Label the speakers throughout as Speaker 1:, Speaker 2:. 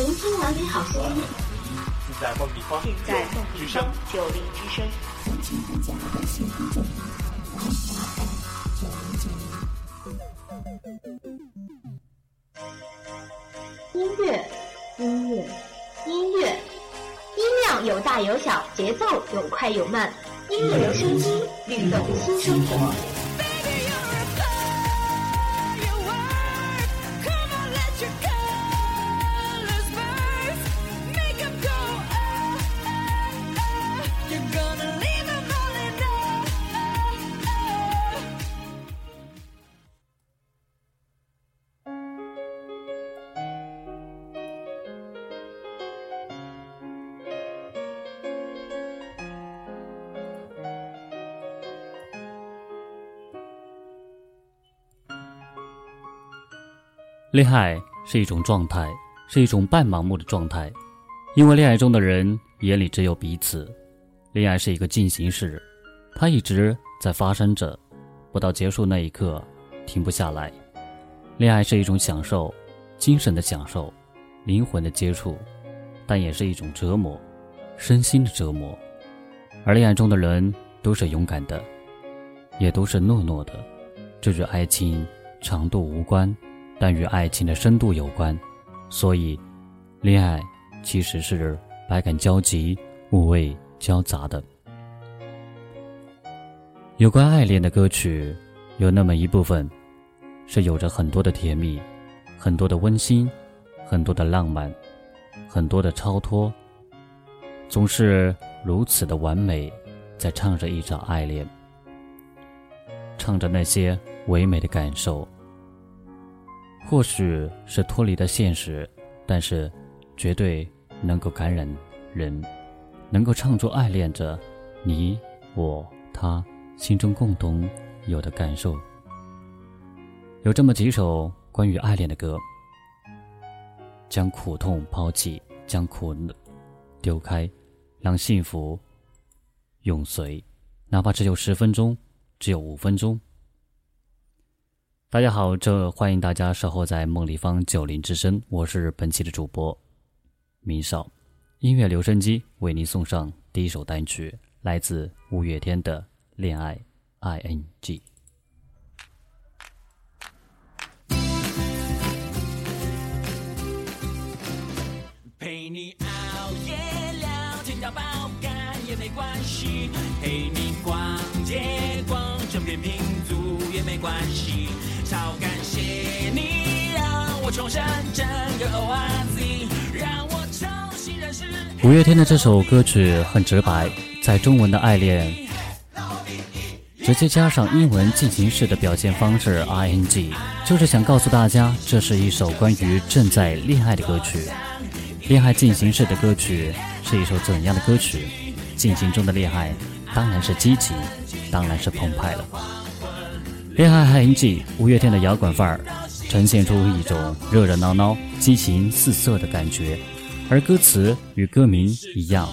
Speaker 1: 聆听完美好声音，
Speaker 2: 在梦里方，
Speaker 1: 在梦里方九零之声。音乐，音乐，音乐，音量有大有小，节奏有快有慢。音乐留声机，律动新生活。
Speaker 3: 恋爱是一种状态，是一种半盲目的状态，因为恋爱中的人眼里只有彼此。恋爱是一个进行式，它一直在发生着，不到结束那一刻停不下来。恋爱是一种享受，精神的享受，灵魂的接触，但也是一种折磨，身心的折磨。而恋爱中的人都是勇敢的，也都是懦弱的，这与爱情长度无关。但与爱情的深度有关，所以，恋爱其实是百感交集、五味交杂的。有关爱恋的歌曲，有那么一部分，是有着很多的甜蜜，很多的温馨，很多的浪漫，很多的超脱，总是如此的完美，在唱着一场爱恋，唱着那些唯美的感受。或许是脱离了现实，但是绝对能够感染人，能够唱出爱恋着你我他心中共同有的感受。有这么几首关于爱恋的歌：将苦痛抛弃，将苦丢开，让幸福永随，哪怕只有十分钟，只有五分钟。大家好，这欢迎大家守候在梦立方九零之声，我是本期的主播明少，音乐留声机为您送上第一首单曲，来自五月天的《恋爱 I N G》。五月天的这首歌曲很直白，在中文的爱恋直接加上英文进行式的表现方式 ing，就是想告诉大家，这是一首关于正在恋爱的歌曲。恋爱进行式的歌曲是一首怎样的歌曲？进行中的恋爱当然是激情，当然是澎湃了。恋爱 ing，五月天的摇滚范儿，呈现出一种热热闹闹、激情四射的感觉，而歌词与歌名一样，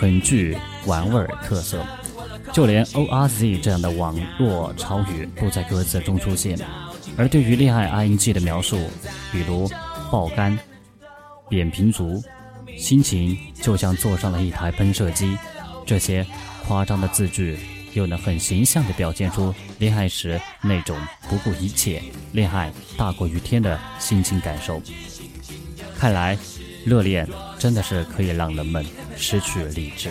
Speaker 3: 很具玩味儿特色，就连 O R Z 这样的网络潮语都在歌词中出现。而对于恋爱 ing 的描述，比如爆肝、扁平足、心情就像坐上了一台喷射机，这些夸张的字句。又能很形象地表现出恋爱时那种不顾一切、恋爱大过于天的心情感受。看来，热恋真的是可以让人们失去理智。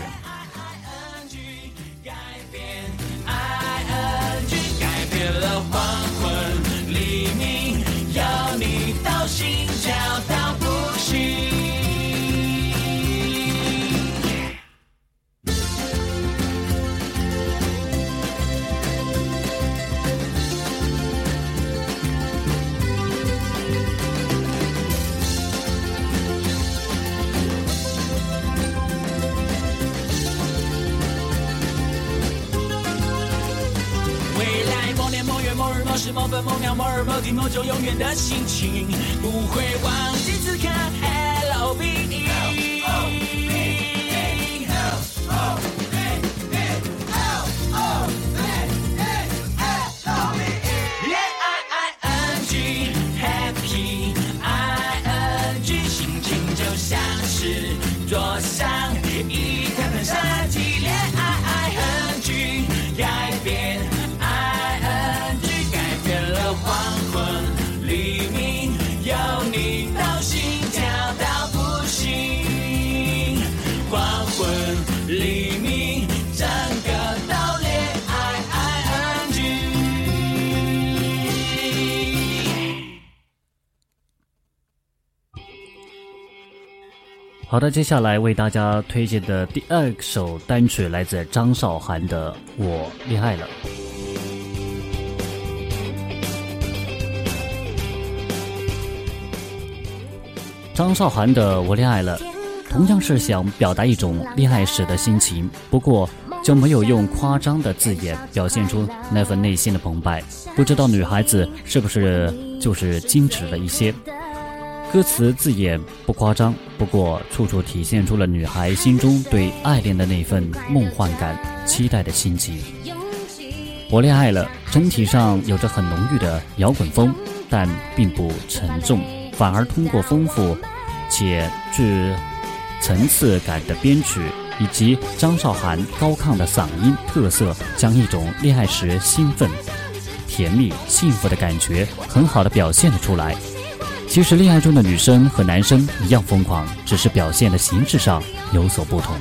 Speaker 4: 分某秒某日某地某种永远的心情，不会忘记此刻。L B E。
Speaker 5: 好的，接下来为大家推荐的第二首单曲来自张韶涵的《我恋爱了》。张韶涵的《我恋爱了》，同样是想表达一种恋爱时的心情，不过就没有用夸张的字眼表现出那份内心的澎湃。不知道女孩子是不是就是矜持了一些？歌词字眼不夸张，不过处处体现出了女孩心中对爱恋的那份梦幻感、期待的心情。我恋爱了，整体上有着很浓郁的摇滚风，但并不沉重，反而通过丰富且具层次感的编曲以及张韶涵高亢的嗓音特色，将一种恋爱时兴奋、甜蜜、幸福的感觉很好的表现了出来。其实，恋爱中的女生和男生一样疯狂，只是表现的形式上有所不同。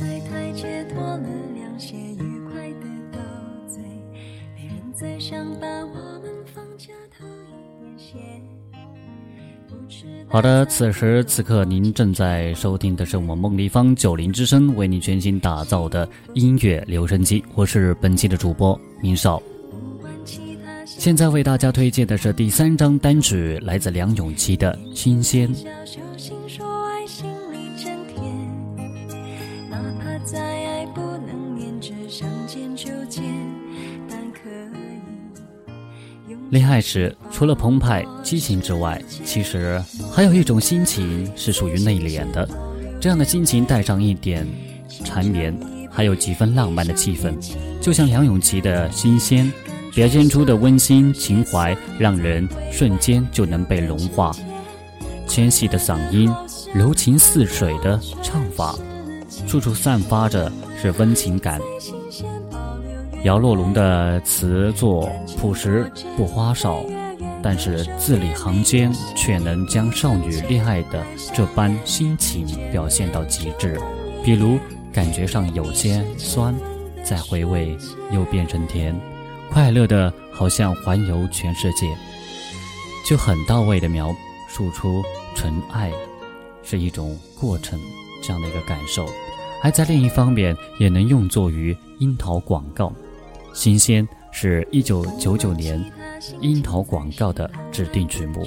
Speaker 6: 坐在台阶脱了凉鞋，愉快的斗嘴，没人再想把我们放一点
Speaker 5: 好的，此时此刻您正在收听的是我们梦立方九零之声为您全新打造的音乐留声机，我是本期的主播明少。现在为大家推荐的是第三张单曲，来自梁咏琪的《新鲜》。恋爱时，除了澎湃激情之外，其实还有一种心情是属于内敛的。这样的心情带上一点缠绵，还有几分浪漫的气氛，就像梁咏琪的《新鲜》，表现出的温馨情怀，让人瞬间就能被融化。纤细的嗓音，柔情似水的唱法，处处散发着是温情感。姚若龙的词作朴实不花哨，但是字里行间却能将少女恋爱的这般心情表现到极致。比如感觉上有些酸，再回味又变成甜，快乐的好像环游全世界。
Speaker 3: 就很到位的描述出纯爱是一种过程这样的一个感受，而在另一方面也能用作于樱桃广告。新鲜是一九九九年樱桃广告的指定曲目。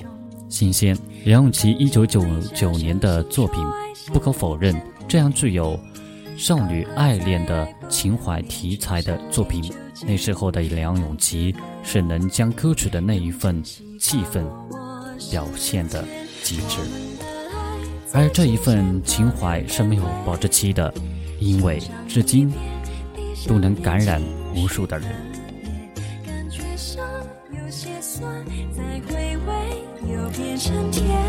Speaker 3: 新鲜梁咏琪一九九九年的作品，不可否认，这样具有少女爱恋的情怀题材的作品，那时候的梁咏琪是能将歌曲的那一份气氛表现的极致，而这一份情怀是没有保质期的，因为至今都能感染无数的人。
Speaker 5: 感觉上有些酸，再回味又变成甜，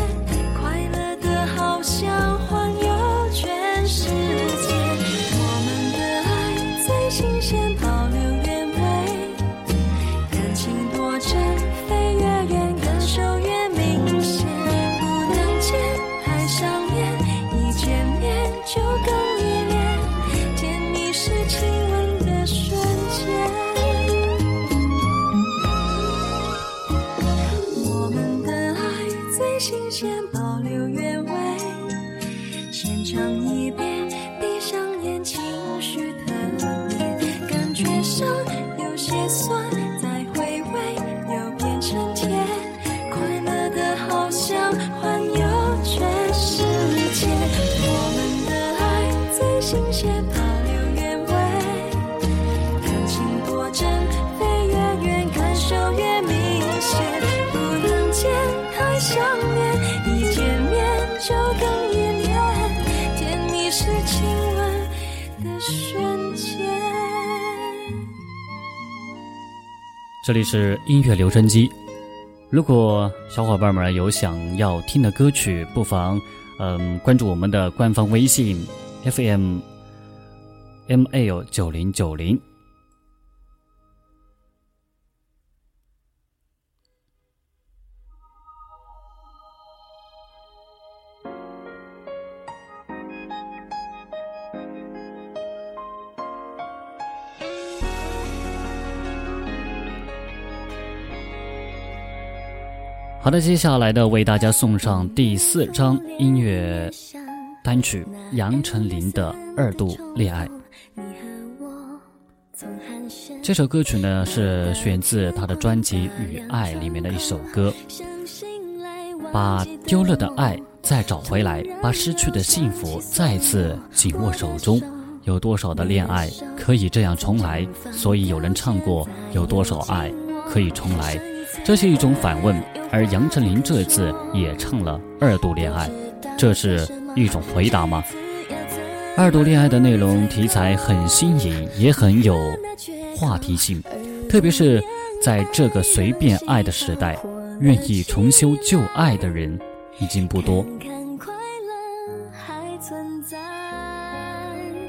Speaker 3: 这里是音乐留声机。如果小伙伴们有想要听的歌曲，不妨嗯关注我们的官方微信 FM ML 九零九零。好的，接下来呢，为大家送上第四张音乐单曲杨丞琳的《二度恋爱》。这首歌曲呢是选自他的专辑《与爱》里面的一首歌，把丢了的爱再找回来，把失去的幸福再次紧握手中。有多少的恋爱可以这样重来？所以有人唱过：有多少爱可以重来？这是一种反问。而杨丞琳这次也唱了二度恋爱，这是一种回答吗？二度恋爱的内容题材很新颖，也很有话题性，特别是在这个随便爱的时代，愿意重修旧爱的人已经不多。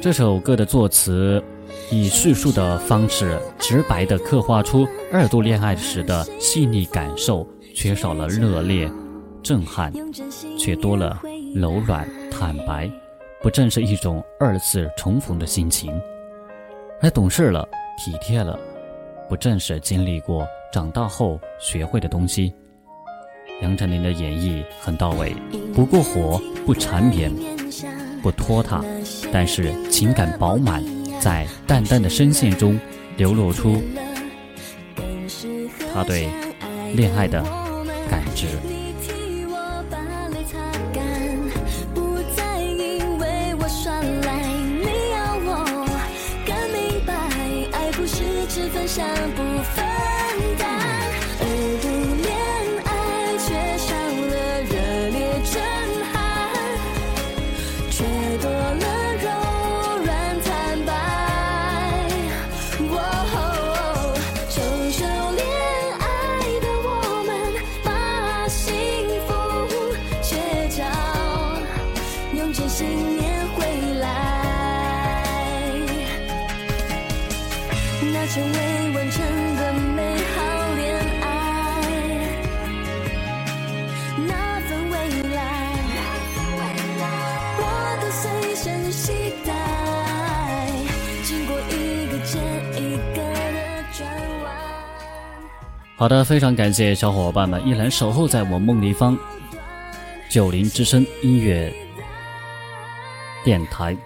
Speaker 3: 这首歌的作词以叙述的方式，直白地刻画出二度恋爱时的细腻感受。缺少了热烈、震撼，却多了柔软、坦白，不正是一种二次重逢的心情？而懂事了、体贴了，不正是经历过、长大后学会的东西？杨丞琳的演绎很到位，不过火，不缠绵，不拖沓，但是情感饱满，在淡淡的声线中流露出他对恋爱的。感知。
Speaker 7: 好的，
Speaker 3: 非常感谢小伙伴们依然守候在我梦立方九零之声音乐电台。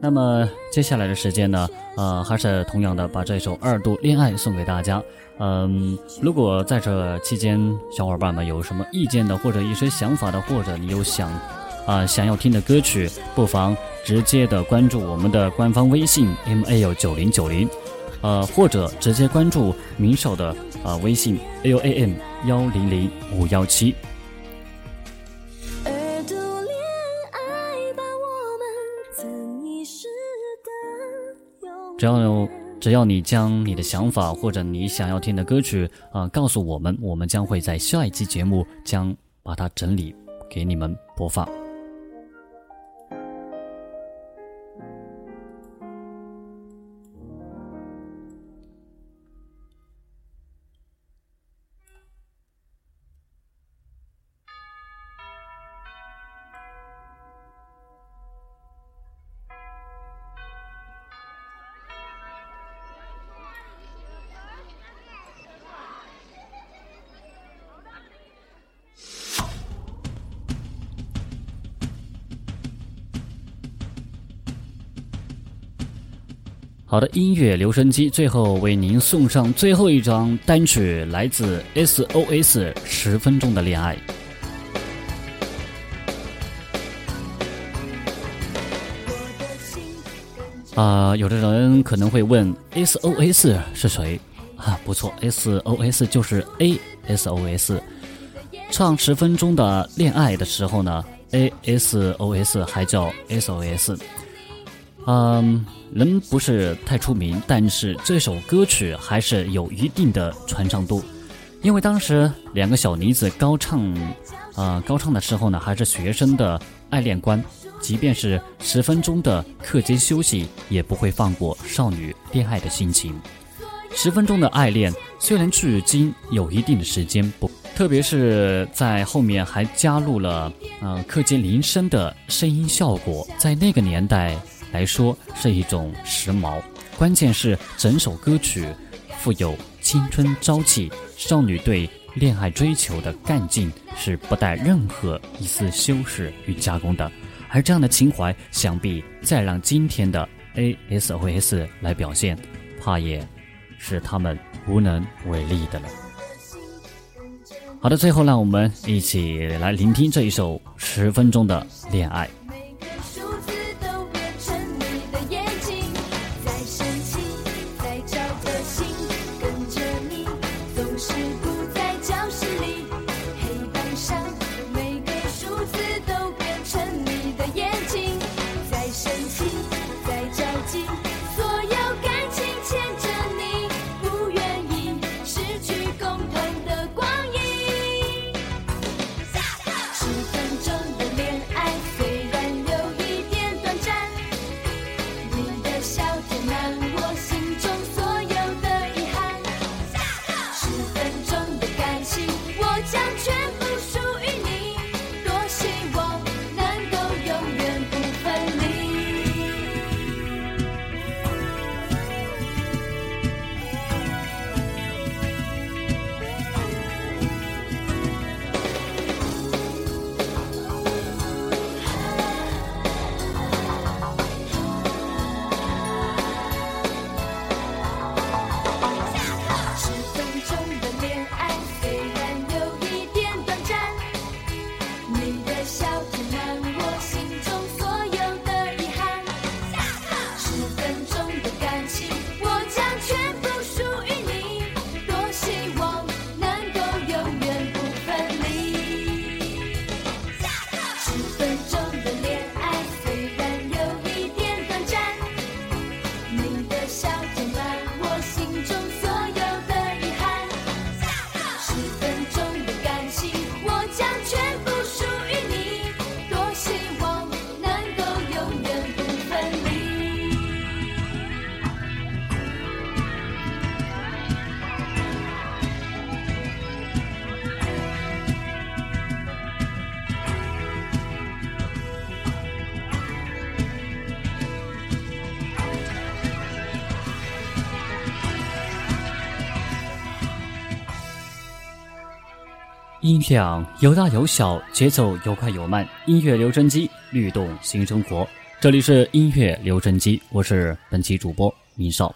Speaker 3: 那么接下来的时间呢，呃，还是同样的把这首《二度恋爱》送给大家。嗯，如果在这期间小伙伴们有什么意见的，或者一些想法的，或者你有想啊想要听的歌曲，不妨直接的关注我们的官方微信 m a l 九零九零，呃，或者直接关注明少的啊微信 l a m 幺零零五幺七。只要有只要你将你的想法或者你想要听的歌曲啊、告诉我们，我们将会在下一期节目将把它整理给你们播放。好的，音乐留声机最后为您送上最后一张单曲，来自 SOS《十分钟的恋爱》。啊、有的人可能会问，SOS 是谁？啊，不错，SOS 就是 ASOS。唱十分钟的恋爱的时候呢，ASOS 还叫 SOS。嗯，人不是太出名，但是这首歌曲还是有一定的传唱度，因为当时两个小女子高唱，呃，高唱的时候呢，还是学生的爱恋观，即便是十分钟的课间休息，也不会放过少女恋爱的心情。十分钟的爱恋虽然距今有一定的时间不，特别是在后面还加入了呃课间铃声的声音效果，在那个年代来说是一种时髦。关键是整首歌曲富有青春朝气，少女对恋爱追求的干劲是不带任何一丝修饰与加工的。而这样的情怀，想必再让今天的 ASOS 来表现，怕也是他们无能为力的了。好的，最后让我们一起来聆听这一首十分钟的恋爱。音量有大有小，节奏有快有慢，音乐留声机律动新生活。这里是音乐留声机，我是本期主播明少。